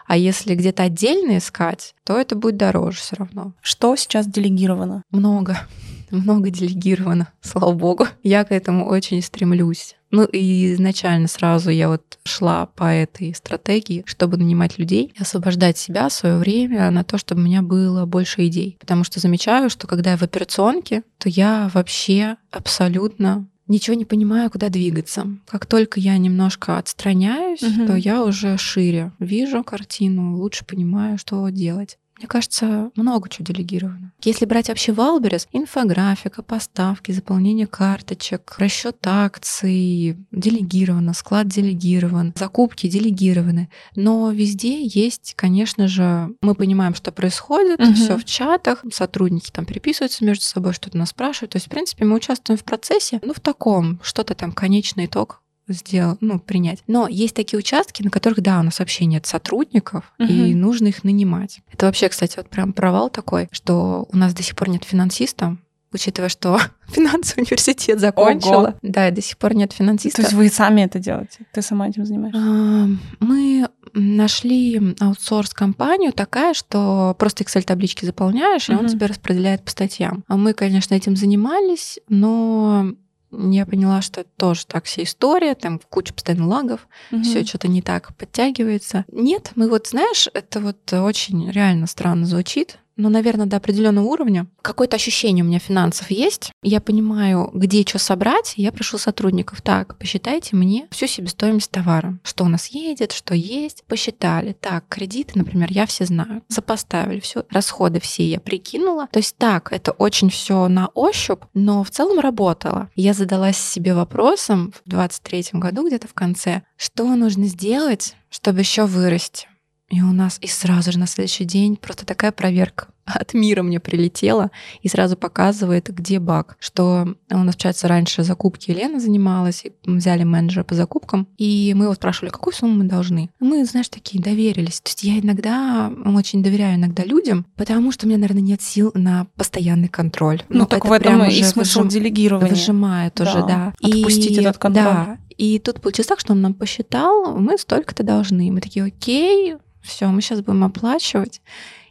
А если где-то отдельно искать, то это будет дороже все равно. Что сейчас делегировано? Много, много делегировано, слава богу. Я к этому очень стремлюсь. Ну и изначально сразу я вот шла по этой стратегии, чтобы нанимать людей, и освобождать себя, свое время на то, чтобы у меня было больше идей. Потому что замечаю, что когда я в операционке, то я вообще абсолютно ничего не понимаю, куда двигаться. Как только я немножко отстраняюсь, Мгм. то я уже шире вижу картину, лучше понимаю, что делать. Мне кажется, много чего делегировано. Если брать вообще Wildberries, инфографика, поставки, заполнение карточек, расчет акций, делегировано, склад делегирован, закупки делегированы. Но везде есть, конечно же, мы понимаем, что происходит, Мгм. все в чатах, сотрудники там переписываются между собой, что-то нас спрашивают. То есть, в принципе, мы участвуем в процессе, ну, в таком, что-то там, конечный итог сделать, ну, принять. Но есть такие участки, на которых, да, у нас вообще нет сотрудников, и Мгм. нужно их нанимать. Это вообще, кстати, вот прям провал такой, что у нас до сих пор нет финансиста, учитывая, что финансовый университет закончила. Ого. Да, и до сих пор нет финансиста. То есть вы сами это делаете? Ты сама этим занимаешься? Мы нашли аутсорс-компанию такая, что просто Excel-таблички заполняешь, и он Мгм. тебе распределяет по статьям. А мы, конечно, этим занимались, но я поняла, что это тоже так вся история, там куча постоянно лагов, Мгм. все что-то не так подтягивается. Нет, мы вот, знаешь, это вот очень реально странно звучит, но, наверное, до определенного уровня какое-то ощущение у меня финансов есть. Я понимаю, где что собрать, я прошу сотрудников, так, посчитайте мне всю себестоимость товара, что у нас едет, что есть. Посчитали. Так, кредиты, например, я все знаю. Сопоставили все, расходы все я прикинула. То есть так, это очень все на ощупь, но в целом работало. Я задалась себе вопросом в 23 году, где-то в конце, что нужно сделать, чтобы еще вырасти. И у нас и сразу же на следующий день просто такая проверка от мира мне прилетела и сразу показывает, где баг. Что у нас, получается, раньше закупки Елена занималась, и взяли менеджера по закупкам, и мы его спрашивали, какую сумму мы должны. Мы, знаешь, такие доверились. То есть я иногда очень доверяю иногда людям, потому что у меня, наверное, нет сил на постоянный контроль. Ну, Но так это в этом и смысл выжим- делегирования. Выжимает уже, да. Отпустить И- этот контроль. Да. И тут получилось так, что он нам посчитал, мы столько-то должны. Мы такие, окей, все, мы сейчас будем оплачивать.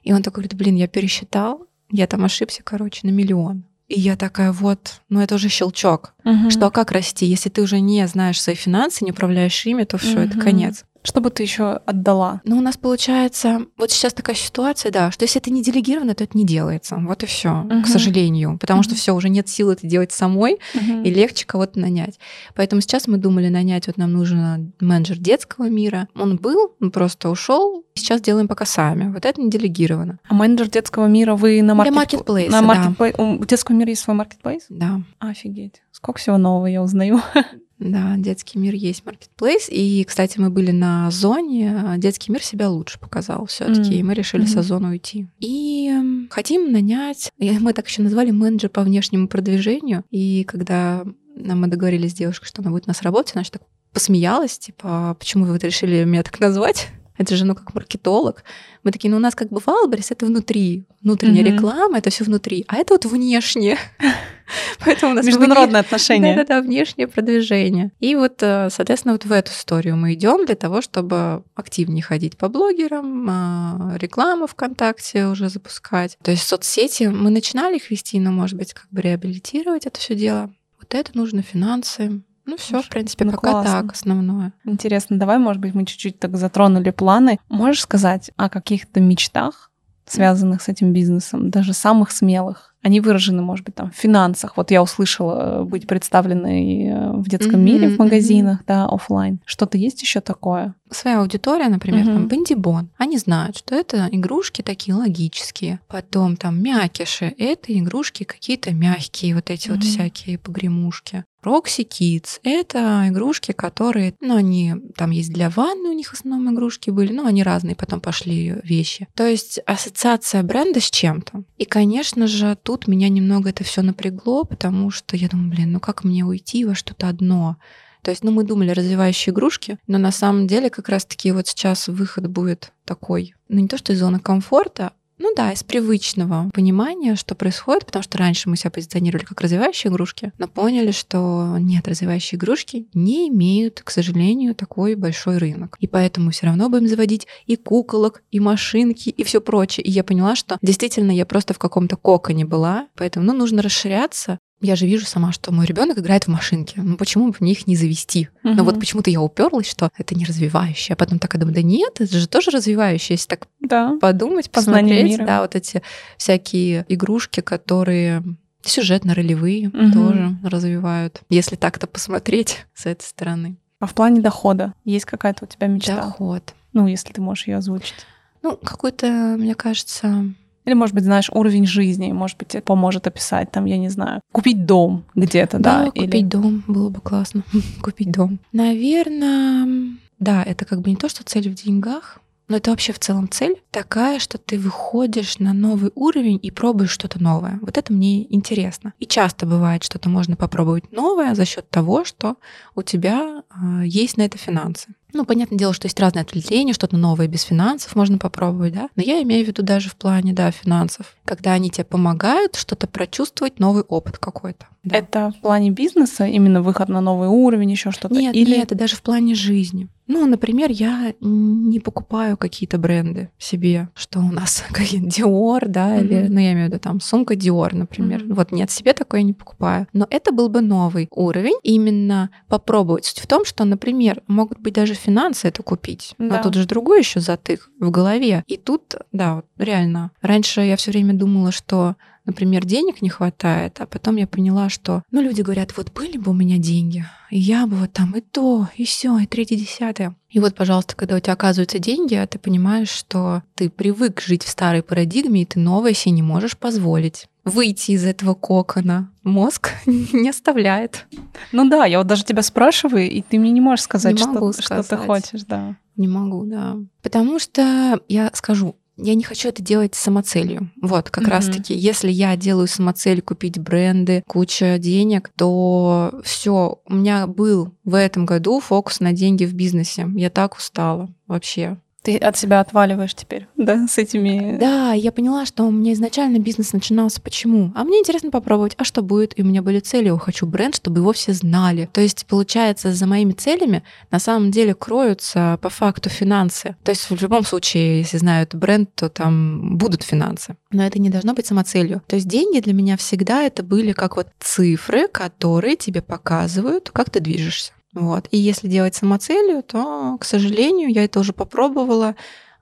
И он такой говорит, блин, я пересчитал, я там ошибся, короче, на миллион. И я такая, вот, ну это уже щелчок. Мгм. Что, как расти? Если ты уже не знаешь свои финансы, не управляешь ими, то все, это Мгм. конец. Что бы ты еще отдала? Ну, у нас получается, вот сейчас такая ситуация, да, что если это не делегировано, то это не делается. Вот и все, Мгм. к сожалению. Потому что Мгм. все, уже нет сил это делать самой, и легче кого-то нанять. Поэтому сейчас мы думали нанять, вот нам нужен менеджер детского мира. Он был, он просто ушел. Сейчас делаем пока сами. Вот это не делегировано. А менеджер детского мира вы на Для маркет... маркетплейса, на да. маркетплей- У детского мира есть свой маркетплейс? Да, Офигеть. Сколько всего нового я узнаю. да, детский мир есть маркетплейс. И, кстати, мы были на зоне. Детский мир себя лучше показал все-таки. М. И мы решили со Мгм. зоны уйти. И хотим нанять. Мы так еще назвали менеджер по внешнему продвижению. И когда нам мы договорились с девушкой, что она будет у нас работать, она так посмеялась, типа, «А почему вы вот решили меня так назвать? Это же, ну, как маркетолог. Мы такие, ну, у нас как бы Валберис, это внутри. Внутренняя Мгм. реклама, это все внутри. А это вот внешне. Поэтому у нас Международные отношения. да-да-да, внешнее продвижение. И вот, э, соответственно, вот в эту историю мы идем для того, чтобы активнее ходить по блогерам, а, рекламу ВКонтакте уже запускать. То есть соцсети мы начинали их вести, но, может быть, как бы реабилитировать это все дело. Вот это нужно, финансы. Ну все, в принципе, Ну, пока классно. так основное. Интересно, давай, может быть, мы чуть-чуть так затронули планы. Можешь сказать о каких-то мечтах, связанных с этим бизнесом, даже самых смелых? Они выражены, может быть, там в финансах. Вот я услышала э, быть представленной э, в детском Мгм, мире, в магазинах, да, оффлайн. Что-то есть еще такое? Своя аудитория, например, Мгм. там Бендибон, они знают, что это игрушки такие логические. Потом там мякиши, это игрушки какие-то мягкие, вот эти вот Мгм. всякие погремушки. Roxy Kids — это игрушки, которые, ну, они, там есть для ванны у них в основном игрушки были, но они разные, потом пошли вещи. То есть ассоциация бренда с чем-то. И, конечно же, тут меня немного это все напрягло, потому что я думаю, блин, ну как мне уйти во что-то одно? То есть, ну, мы думали развивающие игрушки, но на самом деле как раз-таки вот сейчас выход будет такой, ну, не то что из зоны комфорта, ну да, из привычного понимания, что происходит, потому что раньше мы себя позиционировали как развивающие игрушки, но поняли, что нет, развивающие игрушки не имеют, к сожалению, такой большой рынок. И поэтому все равно будем заводить и куколок, и машинки, и все прочее. И я поняла, что действительно я просто в каком-то коконе была, поэтому ну, нужно расширяться. Я же вижу сама, что мой ребенок играет в машинки. Ну почему бы мне их не завести? Но вот почему-то я уперлась, что это не развивающее. А потом такая думаю, да нет, это же тоже развивающее. Если так Да. подумать, посмотреть, да, вот эти всякие игрушки, которые сюжетно-ролевые Мгм. тоже развивают. Если так-то посмотреть с этой стороны. А в плане дохода есть какая-то у тебя мечта? Доход. Ну, если ты можешь ее озвучить. Ну, какой-то, мне кажется, Или, может быть, знаешь, уровень жизни, может быть, тебе поможет описать, там, я не знаю, купить дом где-то, да? Да, купить или... дом было бы классно. купить дом. Наверное, да, это как бы не то, что цель в деньгах, но это вообще в целом цель такая, что ты выходишь на новый уровень и пробуешь что-то новое. Вот это мне интересно. И часто бывает, что-то можно попробовать новое за счет того, что у тебя э, есть на это финансы. Ну, понятное дело, что есть разные отвлечения, что-то новое без финансов можно попробовать, да. Но я имею в виду даже в плане, да, финансов, когда они тебе помогают что-то прочувствовать, новый опыт какой-то. да. Это в плане бизнеса, именно выход на новый уровень, еще что-то? Нет, Или нет, это даже в плане жизни. Ну, например, я не покупаю какие-то бренды себе, что у нас какие-то Dior, да, или, Мгм. ну, я имею в виду там сумка Dior, например. Мгм. Вот нет, себе такое не покупаю. Но это был бы новый уровень, именно попробовать. Суть в том, что, например, могут быть даже финансы это купить, Да. но тут же другой еще затык в голове. И тут, да, вот реально. Раньше я все время думала, что например, денег не хватает, а потом я поняла, что, ну, люди говорят, вот были бы у меня деньги, и я бы вот там и то, и все, и третье, десятое. И вот, пожалуйста, когда у тебя оказываются деньги, а ты понимаешь, что ты привык жить в старой парадигме, и ты новое себе не можешь позволить. Выйти из этого кокона. Мозг не оставляет. Ну да, я вот даже тебя спрашиваю, и ты мне не можешь сказать, Не что, могу что ты сказать. хочешь, да. Не могу, да. Потому что я скажу, я не хочу это делать самоцелью. Вот, как Мгм. раз-таки, если я делаю самоцель купить бренды, куча денег, то все, у меня был в этом году фокус на деньги в бизнесе. Я так устала вообще. Ты от себя отваливаешь теперь, да, с этими... Да, я поняла, что у меня изначально бизнес начинался почему. А мне интересно попробовать, а что будет? И у меня были цели, я хочу бренд, чтобы его все знали. То есть, получается, за моими целями на самом деле кроются по факту финансы. То есть, в любом случае, если знают бренд, то там будут финансы. Но это не должно быть самоцелью. То есть, деньги для меня всегда это были как вот цифры, которые тебе показывают, как ты движешься. Вот. И если делать самоцелью, то, к сожалению, я это уже попробовала,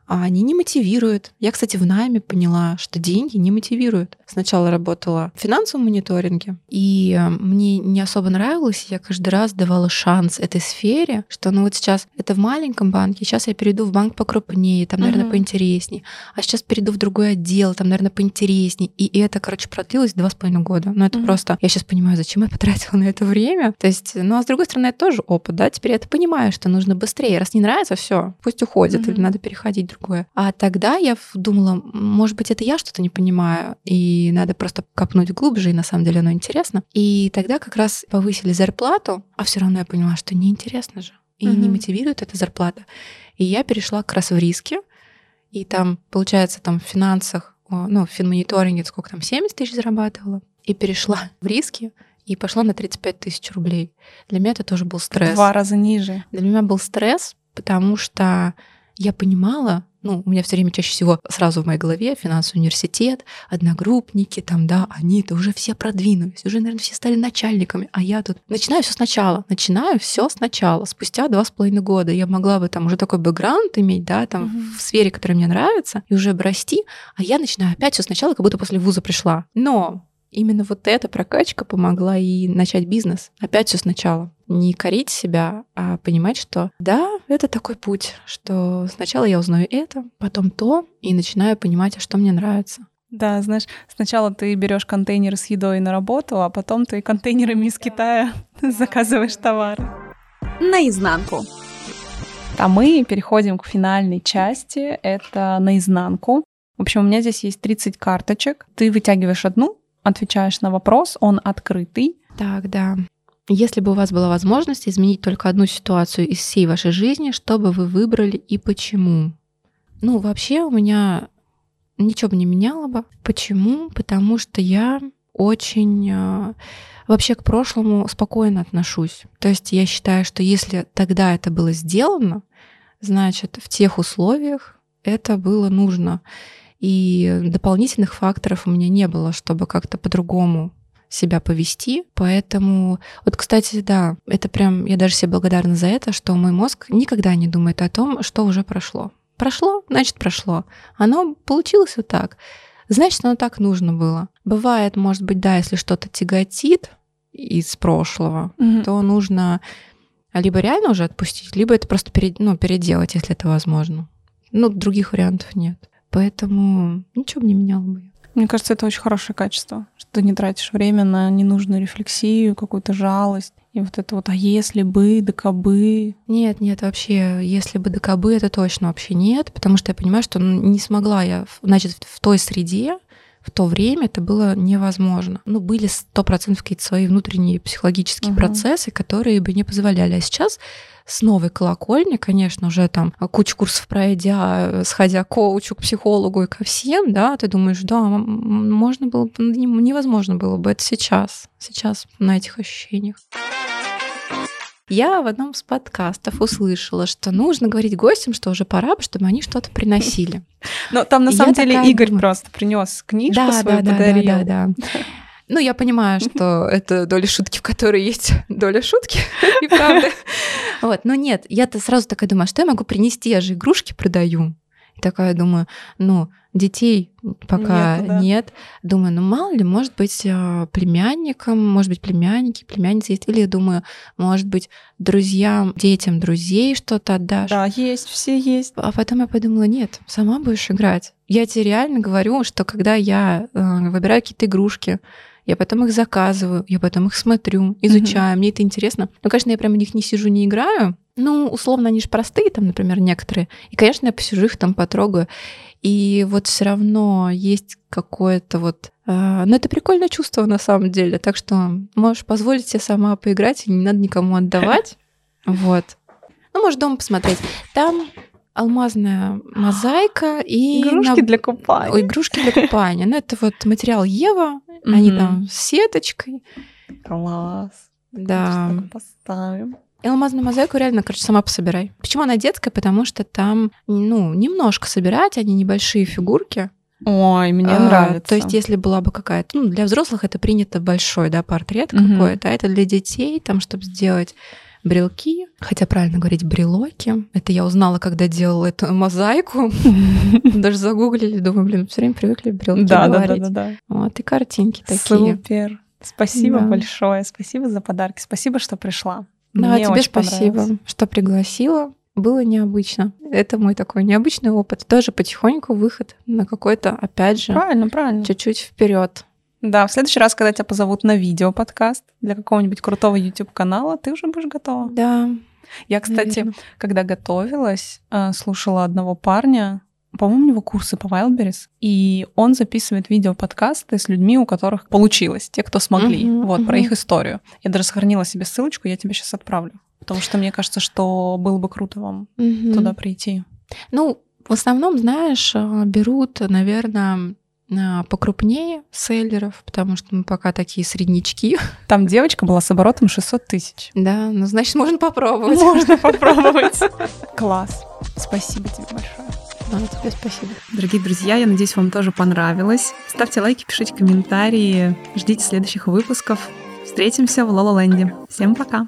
а они не мотивируют. Я, кстати, в найме поняла, что деньги не мотивируют. Сначала работала в финансовом мониторинге, и э, мне не особо нравилось, я каждый раз давала шанс этой сфере, что ну вот сейчас это в маленьком банке, сейчас я перейду в банк покрупнее, там, наверное, Мгм. поинтереснее, а сейчас перейду в другой отдел, там, наверное, поинтереснее. И это, короче, продлилось два с половиной года. Но это Мгм. просто... Я сейчас понимаю, зачем я потратила на это время. То есть, ну, а с другой стороны, это тоже опыт, да? Теперь я это понимаю, что нужно быстрее. Раз не нравится, все, пусть уходит, Мгм. или надо переходить другое. А тогда я думала, может быть, это я что-то не понимаю, и надо просто копнуть глубже, и на самом деле оно интересно. И тогда как раз повысили зарплату, а все равно я поняла, что неинтересно же. И не Мгм. мотивирует эта зарплата. И я перешла как раз в риски, и там, получается, там в финансах, ну, в финмониторинге, сколько там, 70 тысяч зарабатывала, и перешла в риски, и пошла на 35 тысяч рублей. Для меня это тоже был В стресс. Два раза ниже. Для меня был стресс, потому что я понимала, ну, у меня все время чаще всего сразу в моей голове финансовый университет, одногруппники, там, да, они-то уже все продвинулись, уже, наверное, все стали начальниками, а я тут начинаю все сначала, начинаю все сначала. Спустя два с половиной года я могла бы там уже такой бэкграунд иметь, да, там Мгм. в сфере, которая мне нравится, и уже бы расти, а я начинаю опять все сначала, как будто после вуза пришла. Но именно вот эта прокачка помогла и начать бизнес. Опять все сначала. Не корить себя, а понимать, что да, это такой путь, что сначала я узнаю это, потом то, и начинаю понимать, а что мне нравится. Да, знаешь, сначала ты берешь контейнеры с едой на работу, а потом ты контейнерами из Китая заказываешь товары. Наизнанку. А мы переходим к финальной части. Это наизнанку. В общем, у меня здесь есть 30 карточек. Ты вытягиваешь одну, отвечаешь на вопрос, он открытый. Так, да. Если бы у вас была возможность изменить только одну ситуацию из всей вашей жизни, что бы вы выбрали и почему? Ну, вообще у меня ничего бы не меняло бы. Почему? Потому что я очень э, вообще к прошлому спокойно отношусь. То есть я считаю, что если тогда это было сделано, значит, в тех условиях это было нужно. И дополнительных факторов у меня не было, чтобы как-то по-другому себя повести. Поэтому, вот, кстати, да, это прям, я даже себе благодарна за это, что мой мозг никогда не думает о том, что уже прошло. Прошло, значит, прошло. Оно получилось вот так. Значит, оно так нужно было. Бывает, может быть, да, если что-то тяготит из прошлого, то нужно либо реально уже отпустить, либо это просто перед, ну, переделать, если это возможно. Ну, других вариантов нет. Поэтому ничего бы не меняло бы. Мне кажется, это очень хорошее качество, ты не тратишь время на ненужную рефлексию, какую-то жалость. И вот это вот, а если бы, да кабы. Нет, нет, вообще, если бы ДКБ, это точно вообще нет, потому что я понимаю, что ну, не смогла я, значит, в той среде, в то время это было невозможно. Ну, были сто процентов какие-то свои внутренние психологические Мгм. процессы, которые бы не позволяли. А сейчас с новой колокольни, конечно, уже там кучу курсов пройдя, сходя к коучу, к психологу и ко всем, да, ты думаешь, да, можно было бы, не- невозможно было бы это сейчас, сейчас на этих ощущениях. Я в одном из подкастов услышала, что нужно говорить гостям, что уже пора, бы, чтобы они что-то приносили. Но там на самом деле Игорь просто принес книжку свою, да, да, подарил. да, да, да. Ну, я понимаю, что это доля шутки, в которой есть доля шутки и правды. Вот, но нет, я-то сразу такая думаю, а что я могу принести? Я же игрушки продаю. И такая думаю, ну, детей пока Нету, да. нет. Думаю, ну мало ли, может быть, э, племянникам, может быть, племянники, племянницы есть. Или я думаю, может быть, друзьям, детям друзей что-то отдашь. Да, есть, все есть. А потом я подумала, нет, сама будешь играть. Я тебе реально говорю, что когда я э, выбираю какие-то игрушки, я потом их заказываю, я потом их смотрю, изучаю, мне это интересно. Но, конечно, я прям в них не сижу, не играю. Ну, условно, они же простые, там, например, некоторые. И, конечно, я посижу их там потрогаю. И вот все равно есть какое-то вот... э, ну, это прикольное чувство на самом деле. Так что можешь позволить себе сама поиграть, и не надо никому отдавать. Вот. Ну, можешь дома посмотреть. Там алмазная мозаика и Игрушки на- для купания. Игрушки для купания. Ну, это вот материал Ева, они там с сеточкой. Класс. Да. Поставим. И алмазную мозаику реально, короче, сама пособирай. Почему она детская? Потому что там, ну, немножко собирать, они небольшие фигурки. Ой, мне А, нравится. То есть, если была бы какая-то... Ну, для взрослых это принято большой, да, портрет Мгм. какой-то, а это для детей, там, чтобы сделать брелки, хотя правильно говорить брелоки. Это я узнала, когда делала эту мозаику. Даже загуглили, думаю, блин, все время привыкли брелки Да, да, да, говорить. да, да. Вот, и картинки такие. Супер. Спасибо Да. большое. Спасибо за подарки. Спасибо, что пришла. Да, Мне тебе очень спасибо, понравилось. что пригласила. Было необычно. Это мой такой необычный опыт. Тоже потихоньку выход на какой-то, опять же, Правильно, правильно. чуть-чуть вперед. Да, в следующий раз, когда тебя позовут на видео-подкаст для какого-нибудь крутого YouTube-канала, ты уже будешь готова. Да. Я, кстати, наверно. когда готовилась, э, слушала одного парня, по-моему, у него курсы по Wildberries, и он записывает видео-подкасты с людьми, у которых получилось, те, кто смогли, Мгм, вот, про мгм. их историю. Я даже сохранила себе ссылочку, я тебе сейчас отправлю, потому что мне кажется, что было бы круто вам Мгм. туда прийти. Ну, в основном, знаешь, э, берут, наверное, покрупнее селлеров, потому что мы пока такие среднячки. Там девочка была с оборотом 600 тысяч. Да, ну, значит, можно попробовать. Можно попробовать. Класс. Спасибо тебе большое. А, тебе спасибо. Дорогие друзья, я надеюсь, вам тоже понравилось. Ставьте лайки, пишите комментарии, ждите следующих выпусков. Встретимся в Лололенде. Всем пока!